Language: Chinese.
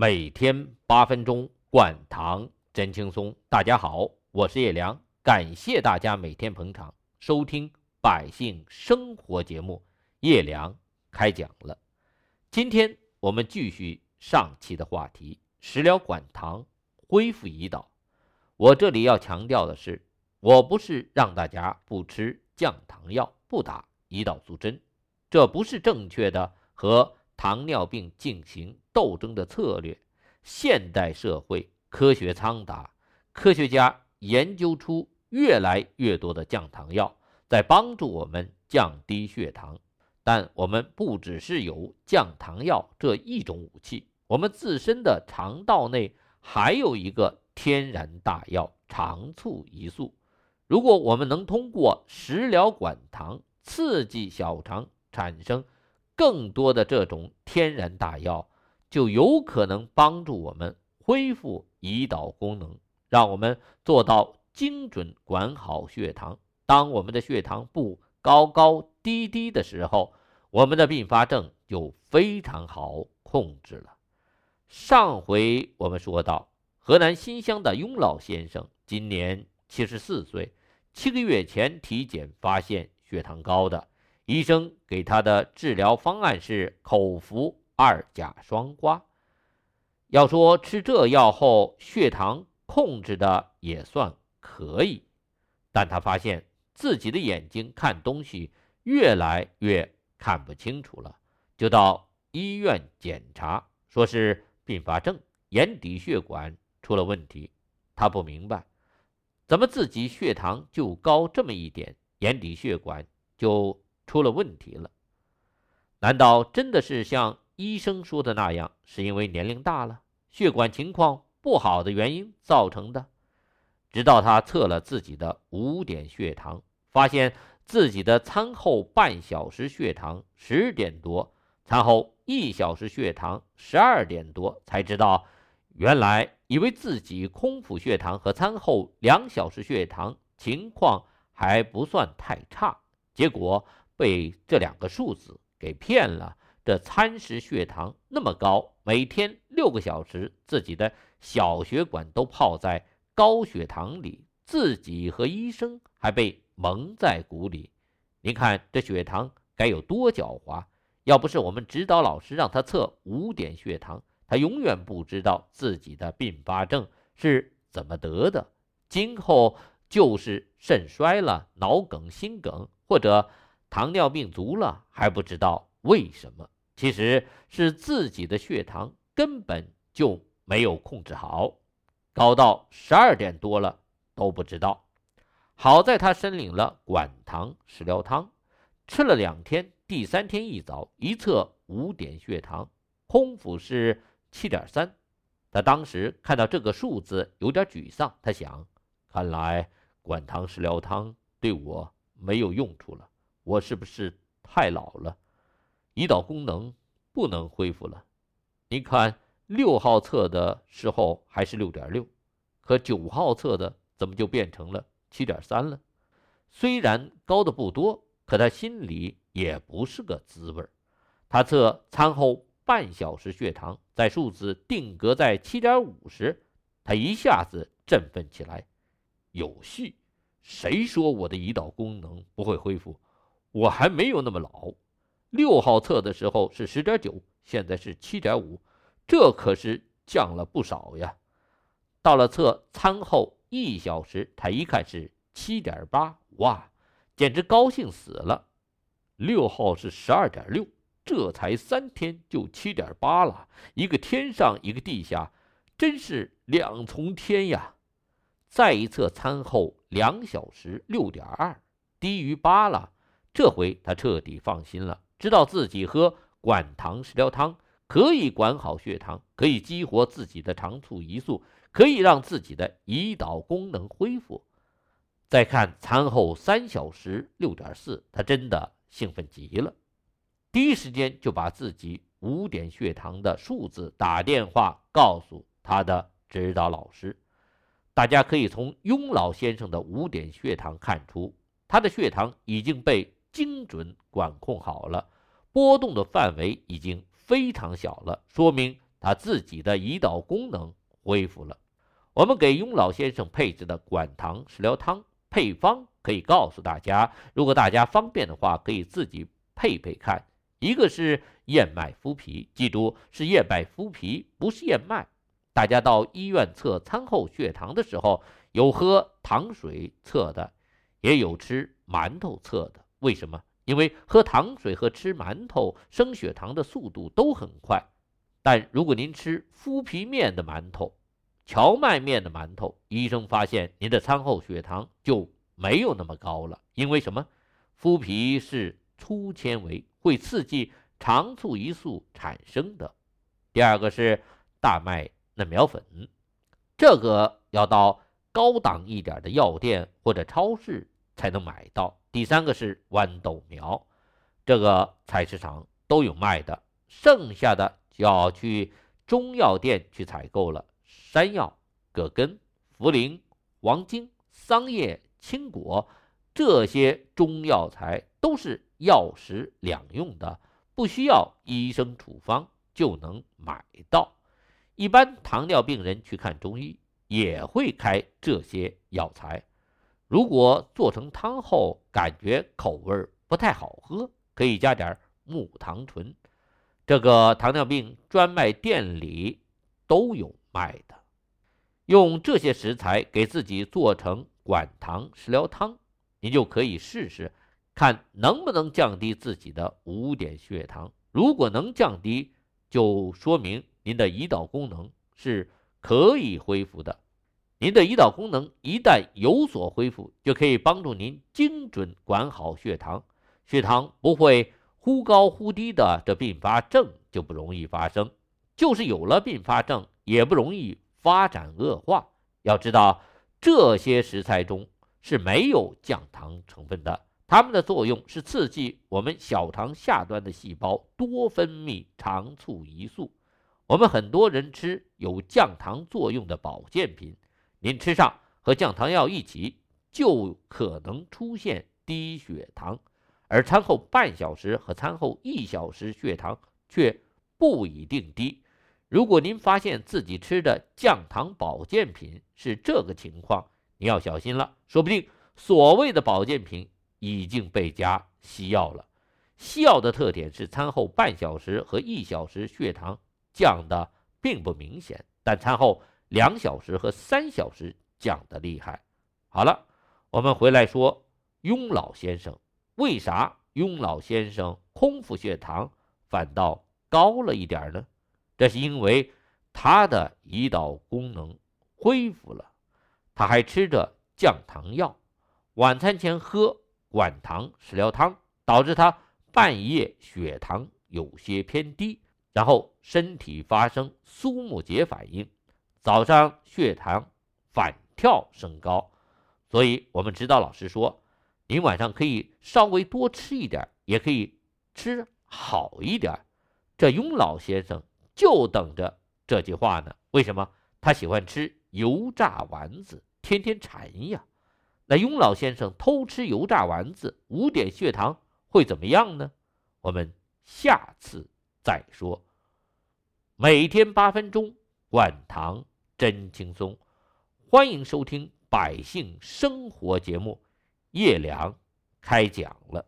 每天八分钟，灌糖真轻松。大家好，我是叶良，感谢大家每天捧场收听百姓生活节目。叶良开讲了，今天我们继续上期的话题：食疗管糖，恢复胰岛。我这里要强调的是，我不是让大家不吃降糖药、不打胰岛素针，这不是正确的和糖尿病进行。斗争的策略，现代社会科学苍达，科学家研究出越来越多的降糖药，在帮助我们降低血糖。但我们不只是有降糖药这一种武器，我们自身的肠道内还有一个天然大药——肠促胰素。如果我们能通过食疗管糖刺激小肠产生更多的这种天然大药，就有可能帮助我们恢复胰岛功能，让我们做到精准管好血糖。当我们的血糖不高高低低的时候，我们的并发症就非常好控制了。上回我们说到，河南新乡的雍老先生今年七十四岁，七个月前体检发现血糖高的，医生给他的治疗方案是口服。二甲双胍，要说吃这药后血糖控制的也算可以，但他发现自己的眼睛看东西越来越看不清楚了，就到医院检查，说是并发症，眼底血管出了问题。他不明白，怎么自己血糖就高这么一点，眼底血管就出了问题了？难道真的是像？医生说的那样，是因为年龄大了，血管情况不好的原因造成的。直到他测了自己的五点血糖，发现自己的餐后半小时血糖十点多，餐后一小时血糖十二点多，才知道，原来以为自己空腹血糖和餐后两小时血糖情况还不算太差，结果被这两个数字给骗了。这餐时血糖那么高，每天六个小时，自己的小血管都泡在高血糖里，自己和医生还被蒙在鼓里。您看这血糖该有多狡猾！要不是我们指导老师让他测五点血糖，他永远不知道自己的并发症是怎么得的。今后就是肾衰了、脑梗、心梗，或者糖尿病足了，还不知道为什么。其实是自己的血糖根本就没有控制好，高到十二点多了都不知道。好在他申领了管糖食疗汤，吃了两天，第三天一早一测五点血糖，空腹是七点三。他当时看到这个数字有点沮丧，他想：看来管糖食疗汤对我没有用处了，我是不是太老了？胰岛功能不能恢复了。你看，六号测的时候还是六点六，可九号测的怎么就变成了七点三了？虽然高的不多，可他心里也不是个滋味儿他测餐后半小时血糖，在数字定格在七点五时，他一下子振奋起来。有戏！谁说我的胰岛功能不会恢复？我还没有那么老。六号测的时候是十点九，现在是七点五，这可是降了不少呀。到了测餐后一小时，他一看是七点八，哇，简直高兴死了。六号是十二点六，这才三天就七点八了，一个天上一个地下，真是两重天呀。再一测餐后两小时，六点二，低于八了，这回他彻底放心了。知道自己喝管糖食疗汤可以管好血糖，可以激活自己的肠促胰素，可以让自己的胰岛功能恢复。再看餐后三小时六点四，他真的兴奋极了，第一时间就把自己五点血糖的数字打电话告诉他的指导老师。大家可以从雍老先生的五点血糖看出，他的血糖已经被。精准管控好了，波动的范围已经非常小了，说明他自己的胰岛功能恢复了。我们给雍老先生配置的管糖食疗汤配方可以告诉大家，如果大家方便的话，可以自己配配看。一个是燕麦麸皮，记住是燕麦麸皮，不是燕麦。大家到医院测餐后血糖的时候，有喝糖水测的，也有吃馒头测的。为什么？因为喝糖水和吃馒头升血糖的速度都很快。但如果您吃麸皮面的馒头、荞麦面的馒头，医生发现您的餐后血糖就没有那么高了。因为什么？麸皮是粗纤维。会刺激肠促胰素产生的。第二个是大麦嫩苗粉，这个要到高档一点的药店或者超市才能买到。第三个是豌豆苗，这个菜市场都有卖的，剩下的就要去中药店去采购了。山药、葛根、茯苓、黄精、桑叶、青果这些中药材都是。药食两用的，不需要医生处方就能买到。一般糖尿病人去看中医也会开这些药材。如果做成汤后感觉口味不太好喝，可以加点木糖醇。这个糖尿病专卖店里都有卖的。用这些食材给自己做成管糖食疗汤，您就可以试试。看能不能降低自己的五点血糖，如果能降低，就说明您的胰岛功能是可以恢复的。您的胰岛功能一旦有所恢复，就可以帮助您精准管好血糖，血糖不会忽高忽低的，这并发症就不容易发生。就是有了并发症，也不容易发展恶化。要知道，这些食材中是没有降糖成分的。它们的作用是刺激我们小肠下端的细胞多分泌肠促胰素。我们很多人吃有降糖作用的保健品，您吃上和降糖药一起，就可能出现低血糖，而餐后半小时和餐后一小时血糖却不一定低。如果您发现自己吃的降糖保健品是这个情况，你要小心了，说不定所谓的保健品。已经被加西药了。西药的特点是餐后半小时和一小时血糖降的并不明显，但餐后两小时和三小时降的厉害。好了，我们回来说雍老先生，为啥雍老先生空腹血糖反倒高了一点呢？这是因为他的胰岛功能恢复了，他还吃着降糖药，晚餐前喝。管糖食疗汤导致他半夜血糖有些偏低，然后身体发生苏木结反应，早上血糖反跳升高。所以，我们指导老师说，您晚上可以稍微多吃一点，也可以吃好一点。这雍老先生就等着这句话呢。为什么？他喜欢吃油炸丸子，天天馋呀。那雍老先生偷吃油炸丸子，五点血糖会怎么样呢？我们下次再说。每天八分钟，管糖真轻松。欢迎收听《百姓生活》节目，叶良开讲了。